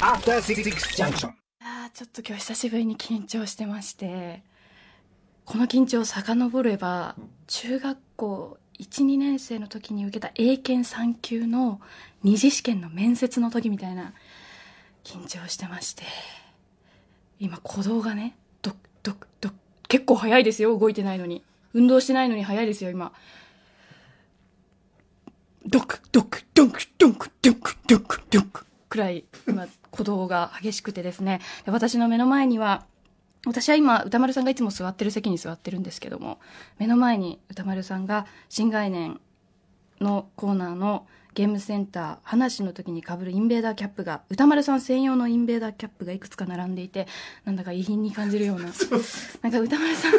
After Six Junction. あちょっと今日久しぶりに緊張してまして、この緊張を遡れば、中学校1、2年生の時に受けた英検3級の二次試験の面接の時みたいな緊張してまして、今鼓動がね、ドッドッドッ、結構早いですよ、動いてないのに。運動してないのに早いですよ、今。ドクドクドクドクドクドクドクくらいが激しくてですね。で私の目の前には私は今歌丸さんがいつも座ってる席に座ってるんですけども目の前に歌丸さんが新概念のコーナーのゲームセンター話の時に被るインベーダーキャップが歌丸さん専用のインベーダーキャップがいくつか並んでいてなんだか遺品に感じるようななんか歌丸さん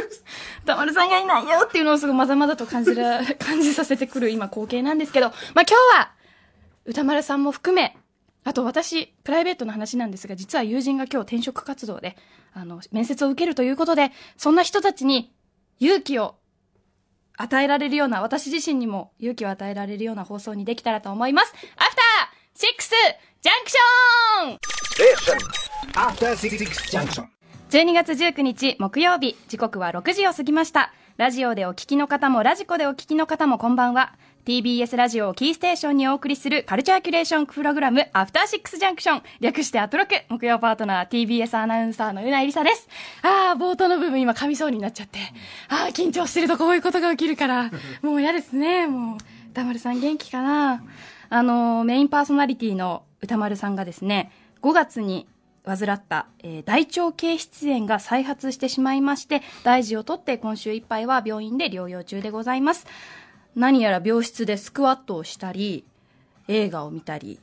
歌丸さんがいないよっていうのをすごいまざまざと感じら 感じさせてくる今光景なんですけどまあ今日は歌丸さんも含めあと私、プライベートの話なんですが、実は友人が今日転職活動で、あの、面接を受けるということで、そんな人たちに勇気を与えられるような、私自身にも勇気を与えられるような放送にできたらと思います。アフターシックスジャンクション After Six Junction. 12月19日木曜日、時刻は6時を過ぎました。ラジオでお聞きの方もラジコでお聞きの方もこんばんは。TBS ラジオをキーステーションにお送りするカルチャーキュレーションプログラムアフターシックスジャンクション。略してアトロク。木曜パートナー TBS アナウンサーのうなえりさです。あー、冒頭の部分今噛みそうになっちゃって。あー、緊張してるとこういうことが起きるから。もう嫌ですね。もう、歌丸さん元気かな？あの、メインパーソナリティの歌丸さんがですね、5月に患った、えー大腸系湿炎が再発してしまいまして、大事をとって今週いっぱいは病院で療養中でございます。何やら病室でスクワットをしたり、映画を見たり、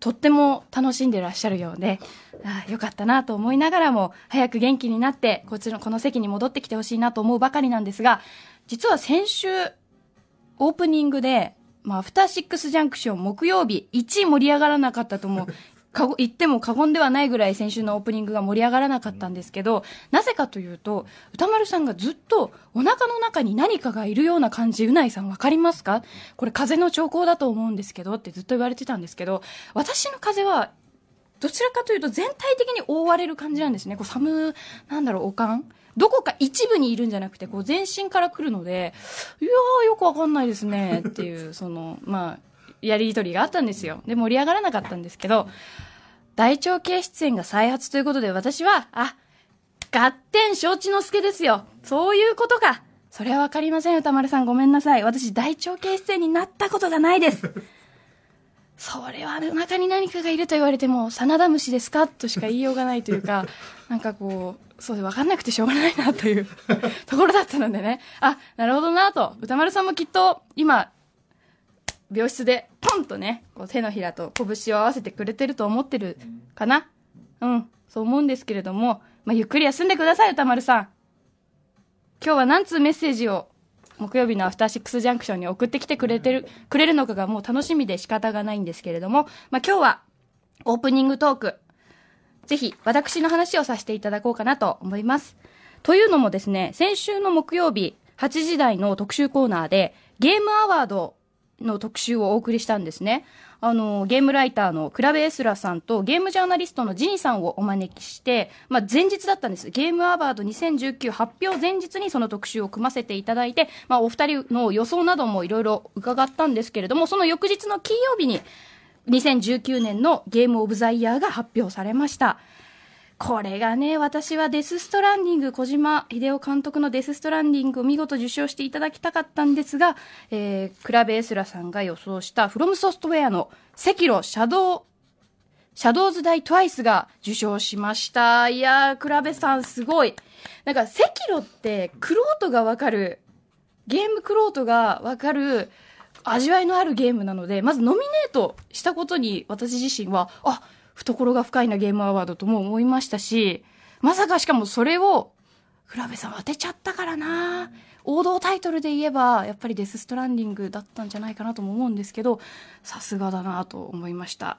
とっても楽しんでらっしゃるようで、ああよかったなと思いながらも、早く元気になって、こっちの、この席に戻ってきてほしいなと思うばかりなんですが、実は先週、オープニングで、まあ、アフターシックスジャンクション木曜日、1位盛り上がらなかったとも、かご言っても過言ではないぐらい先週のオープニングが盛り上がらなかったんですけど、なぜかというと、歌丸さんがずっとお腹の中に何かがいるような感じ、うないさんわかりますか？これ風邪の兆候だと思うんですけどってずっと言われてたんですけど、私の風邪はどちらかというと全体的に覆われる感じなんですね。こう寒、なんだろう、おかん？どこか一部にいるんじゃなくて、こう全身から来るので、いやーよくわかんないですね、っていう、その、まあ、やりとりがあったんですよ。で、盛り上がらなかったんですけど、大腸系出演が再発ということで、私は、あ、合点承知の助ですよ。そういうことか。それはわかりません、歌丸さん。ごめんなさい。私、大腸系出演になったことがないです。それはお腹に何かがいると言われても、真田虫ですか？としか言いようがないというか、なんかこう、そうで分かんなくてしょうがないなというところだったのでね。あ、なるほどなと。歌丸さんもきっと、今、病室でポンとね、こう手のひらと拳を合わせてくれてると思ってるかな？うん、そう思うんですけれども、まあ、ゆっくり休んでください、歌丸さん。今日は何通メッセージを木曜日のアフターシックスジャンクションに送ってきてくれてる、くれるのかがもう楽しみで仕方がないんですけれども、まあ、今日はオープニングトーク、ぜひ私の話をさせていただこうかなと思います。というのもですね、先週の木曜日8時台の特集コーナーでゲームアワードの特集をお送りしたんですね。あの、ゲームライターのクラベエスラさんとゲームジャーナリストのジニさんをお招きして、まあ、前日だったんです。ゲームアワード2019発表前日にその特集を組ませていただいて、まあ、お二人の予想などもいろいろ伺ったんですけれども、その翌日の金曜日に2019年のゲームオブザイヤーが発表されました。これがね、私はデスストランディング、小島秀夫監督のデスストランディングを見事受賞していただきたかったんですが、えー、クラベエスラさんが予想したフロムソフトウェアの赤炉シャドウ、シャドウズダイトワイスが受賞しました。いやー、クラベさんすごい。なんか赤炉って、クロートがわかる、ゲームクロートがわかる、味わいのあるゲームなので、まずノミネートしたことに私自身は、あ、懐が深いなゲームアワードとも思いましたし、まさかしかもそれを、フラベさん当てちゃったからな王道タイトルで言えば、やっぱりデスストランディングだったんじゃないかなとも思うんですけど、さすがだなと思いました。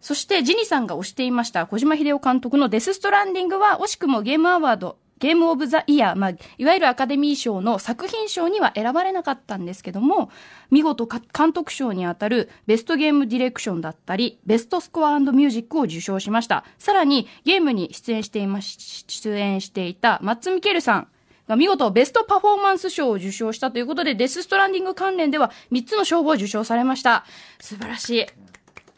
そして、ジニさんが推していました小島秀夫監督のデスストランディングは、惜しくもゲームアワード、ゲームオブザイヤー、まあ、いわゆるアカデミー賞の作品賞には選ばれなかったんですけども、見事監督賞にあたるベストゲームディレクションだったり、ベストスコアミュージックを受賞しました。さらに、ゲームに出演していまし、出演していたマッツ・ミケルさんが見事ベストパフォーマンス賞を受賞したということで、デス・ストランディング関連では3つの賞を受賞されました。素晴らしい。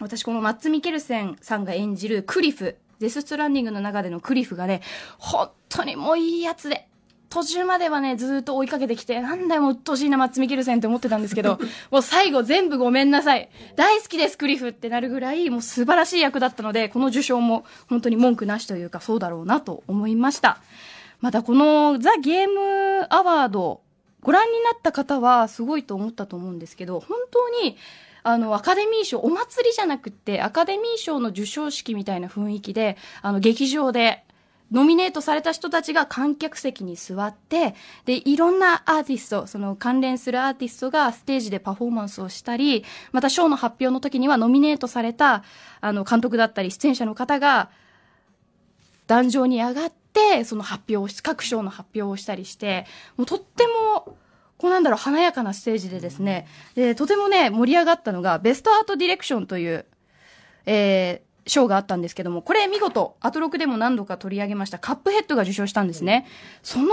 私このマッツ・ミケルセンさんが演じるクリフ、デス・ストランディングの中でのクリフがね、本当にもういいやつで、途中まではね、ずーっと追いかけてきて、なんだよ、もう鬱陶しいな、マッツ・ミケルセンって思ってたんですけど、もう最後全部ごめんなさい。大好きです、クリフってなるぐらい、もう素晴らしい役だったので、この受賞も本当に文句なしというか、そうだろうなと思いました。またこのザ・ゲームアワード、ご覧になった方はすごいと思ったと思うんですけど、本当に、あの、アカデミー賞、お祭りじゃなくって、アカデミー賞の授賞式みたいな雰囲気で、あの、劇場で、ノミネートされた人たちが観客席に座って、で、いろんなアーティスト、その関連するアーティストがステージでパフォーマンスをしたり、また賞の発表の時にはノミネートされた、あの、監督だったり出演者の方が、壇上に上がって、その発表を、各賞の発表をしたりして、もうとっても、こうなんだろう、華やかなステージでですね、で、とてもね、盛り上がったのが、ベストアートディレクションという、えー、賞があったんですけども、これ見事、アトロクでも何度か取り上げました、カップヘッドが受賞したんですね。その、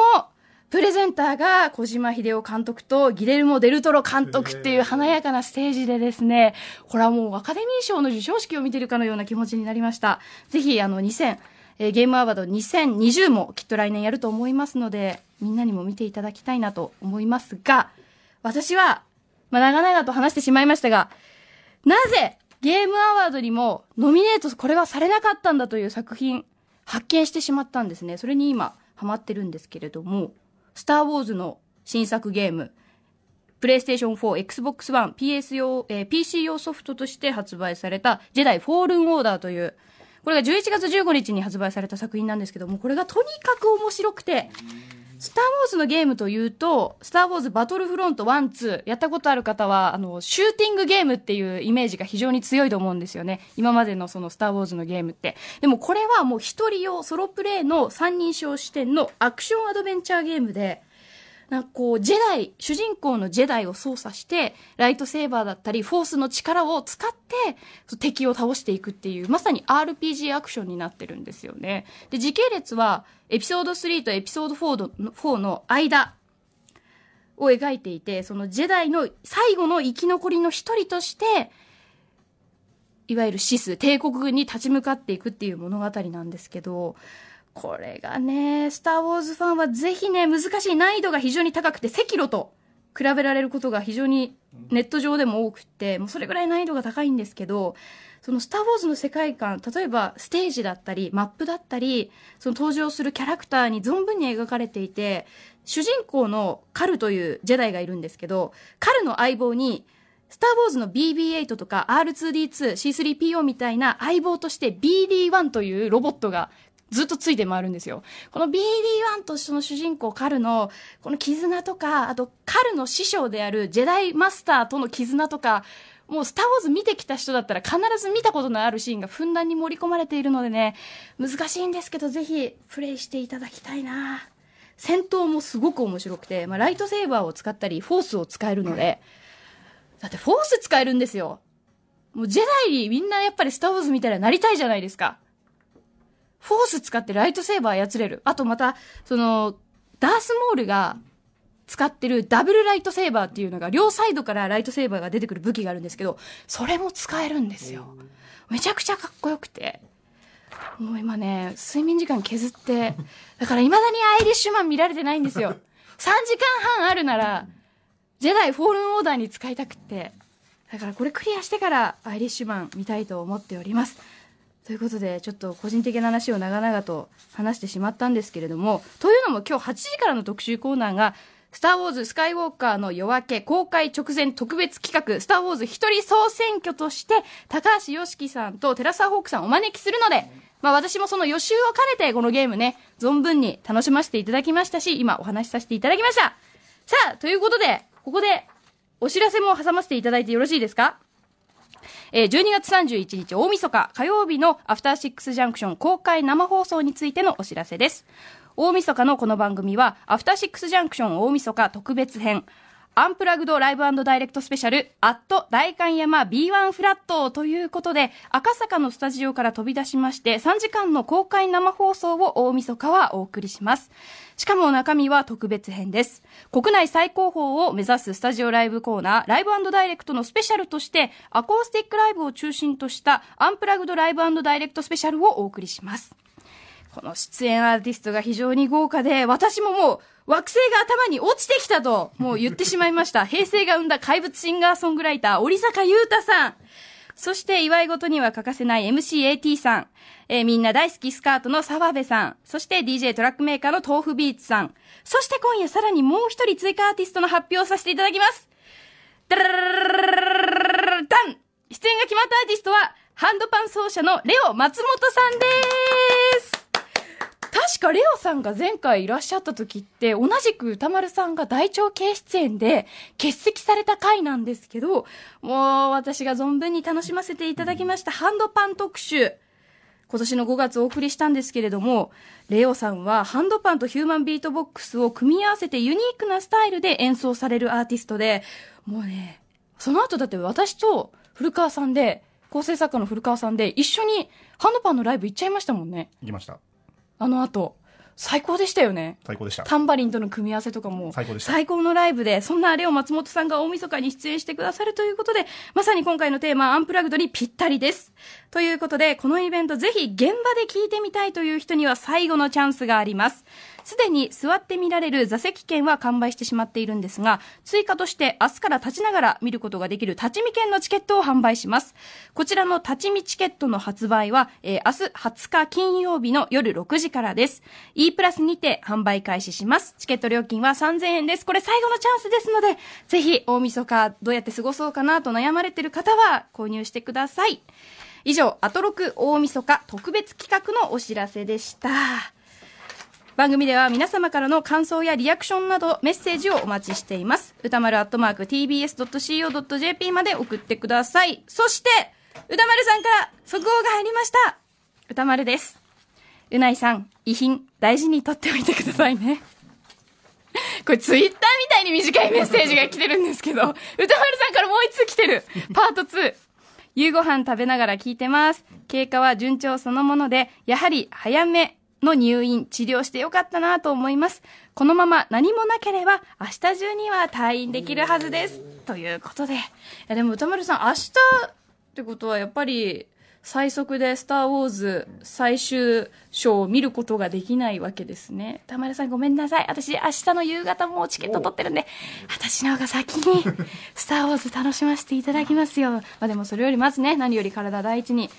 プレゼンターが小島秀夫監督とギレルモ・デルトロ監督っていう華やかなステージでですね、これはもうアカデミー賞の授賞式を見てるかのような気持ちになりました。ぜひ、あの、2000、えーゲームアワード2020もきっと来年やると思いますので、みんなにも見ていただきたいなと思いますが、私は、まあ、長々と話してしまいましたが、なぜゲームアワードにもノミネートこれはされなかったんだという作品発見してしまったんですね。それに今ハマってるんですけれども、スター・ウォーズの新作ゲーム、プレイステーション4、Xbox One、PS 用、えー PC 用ソフトとして発売された、ジェダイ・フォールン・オーダーという、これが11月15日に発売された作品なんですけども、これがとにかく面白くて、スター・ウォーズのゲームというと、スター・ウォーズバトルフロント1、2、やったことある方は、あの、シューティングゲームっていうイメージが非常に強いと思うんですよね。今までのそのスター・ウォーズのゲームって。でもこれはもう一人用ソロプレイの三人称視点のアクションアドベンチャーゲームで、なんかこう、ジェダイ、主人公のジェダイを操作して、ライトセーバーだったり、フォースの力を使って、敵を倒していくっていう、まさに RPG アクションになってるんですよね。で、時系列は、エピソード3とエピソード4の ,4 の間を描いていて、そのジェダイの最後の生き残りの一人として、いわゆるシス、帝国軍に立ち向かっていくっていう物語なんですけど、これがね、スター・ウォーズファンはぜひね、難しい難易度が非常に高くて、赤炉と比べられることが非常にネット上でも多くって、もうそれぐらい難易度が高いんですけど、そのスター・ウォーズの世界観、例えばステージだったり、マップだったり、その登場するキャラクターに存分に描かれていて、主人公のカルというジェダイがいるんですけど、カルの相棒に、スター・ウォーズの BB-8 とか R2D2、C3PO みたいな相棒として BD-1 というロボットがずっとついて回るんですよ。この BD-1 とその主人公カルのこの絆とか、あとカルの師匠であるジェダイマスターとの絆とか、もうスター・ウォーズ見てきた人だったら必ず見たことのあるシーンがふんだんに盛り込まれているのでね、難しいんですけどぜひプレイしていただきたいな戦闘もすごく面白くて、まあ、ライトセーバーを使ったり、フォースを使えるので、だってフォース使えるんですよ。もうジェダイにみんなやっぱりスター・ウォーズみたいななりたいじゃないですか。フォース使ってライトセーバー操れる。あとまた、その、ダースモールが使ってるダブルライトセーバーっていうのが、両サイドからライトセーバーが出てくる武器があるんですけど、それも使えるんですよ。めちゃくちゃかっこよくて。もう今ね、睡眠時間削って、だから未だにアイリッシュマン見られてないんですよ。3時間半あるなら、ジェダイフォールンオーダーに使いたくって。だからこれクリアしてからアイリッシュマン見たいと思っております。ということで、ちょっと個人的な話を長々と話してしまったんですけれども、というのも今日8時からの特集コーナーが、スター・ウォーズ・スカイウォーカーの夜明け公開直前特別企画、スター・ウォーズ一人総選挙として、高橋良樹さんとテラサホークさんをお招きするので、まあ私もその予習を兼ねてこのゲームね、存分に楽しませていただきましたし、今お話しさせていただきました。さあ、ということで、ここでお知らせも挟ませていただいてよろしいですか？えー12月31日大晦日火曜日のアフターシックスジャンクション公開生放送についてのお知らせです。大晦日のこの番組は、アフターシックスジャンクション大晦日特別編、アンプラグドライブダイレクトスペシャル、アット大観山 B1 フラットということで、赤坂のスタジオから飛び出しまして、3時間の公開生放送を大晦日はお送りします。しかも中身は特別編です。国内最高峰を目指すスタジオライブコーナー、ライブダイレクトのスペシャルとして、アコースティックライブを中心としたアンプラグドライブダイレクトスペシャルをお送りします。この出演アーティストが非常に豪華で、私ももう惑星が頭に落ちてきたと、もう言ってしまいました。平成が生んだ怪物シンガーソングライター、織坂優太さん。そして、祝い事には欠かせない MCAT さん。えー、みんな大好きスカートの澤部さん。そして、DJ トラックメーカーの豆腐ビーツさん。そして、今夜さらにもう一人追加アーティストの発表をさせていただきます。ダラララダン出演が決まったアーティストは、ハンドパン奏者のレオ松本さんです確かレオさんが前回いらっしゃった時って、同じく歌丸さんが大腸系出演で欠席された回なんですけど、もう私が存分に楽しませていただきましたハンドパン特集。今年の5月お送りしたんですけれども、レオさんはハンドパンとヒューマンビートボックスを組み合わせてユニークなスタイルで演奏されるアーティストで、もうね、その後だって私と古川さんで、構成作家の古川さんで一緒にハンドパンのライブ行っちゃいましたもんね。行きました。あの後。最高でしたよね。最高でした。タンバリンとの組み合わせとかも最高でした最高のライブで、そんなレオ松本さんが大晦日に出演してくださるということで、まさに今回のテーマ、アンプラグドにぴったりです。ということで、このイベントぜひ現場で聞いてみたいという人には最後のチャンスがあります。すでに座って見られる座席券は完売してしまっているんですが、追加として明日から立ちながら見ることができる立ち見券のチケットを販売します。こちらの立ち見チケットの発売は、えー明日20日金曜日の夜6時からです。E プラスにて販売開始します。チケット料金は3000円です。これ最後のチャンスですので、ぜひ大晦日どうやって過ごそうかなと悩まれている方は購入してください。以上、アトロク大晦日特別企画のお知らせでした。番組では皆様からの感想やリアクションなどメッセージをお待ちしています。歌丸アットマーク tbs.co.jp まで送ってください。そして、歌丸さんから速報が入りました。歌丸です。うないさん、遺品大事に取っておいてくださいね。これツイッターみたいに短いメッセージが来てるんですけど、歌丸さんからもう一つ来てる。パート2。夕ご飯食べながら聞いてます。経過は順調そのもので、やはり早めの入院、治療してよかったなと思います。このまま何もなければ、明日中には退院できるはずです。ということで。いや、でも歌丸さん、明日ってことはやっぱり、最速でスター・ウォーズ最終章を見ることができないわけですね。歌丸さんごめんなさい。私明日の夕方もチケット取ってるんで、私の方が先に スター・ウォーズ楽しませていただきますよ。まあでもそれよりまずね、何より体第一に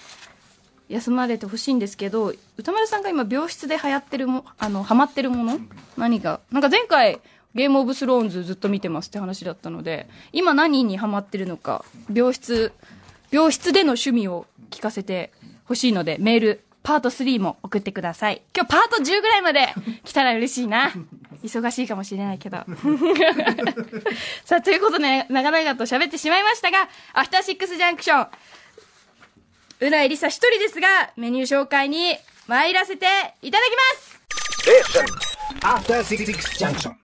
休まれてほしいんですけど、歌丸さんが今病室で流行ってるも、あの、ハマってるもの？何が？なんか前回、ゲームオブスローンズずっと見てますって話だったので、今何にハマってるのか、病室、病室での趣味を聞かせてほしいので、メール、パート3も送ってください。今日パート10ぐらいまで来たら嬉しいな。忙しいかもしれないけど。さあ、ということで、長々と喋ってしまいましたが、アフターシックスジャンクション、うないりさ一人ですが、メニュー紹介に参らせていただきます。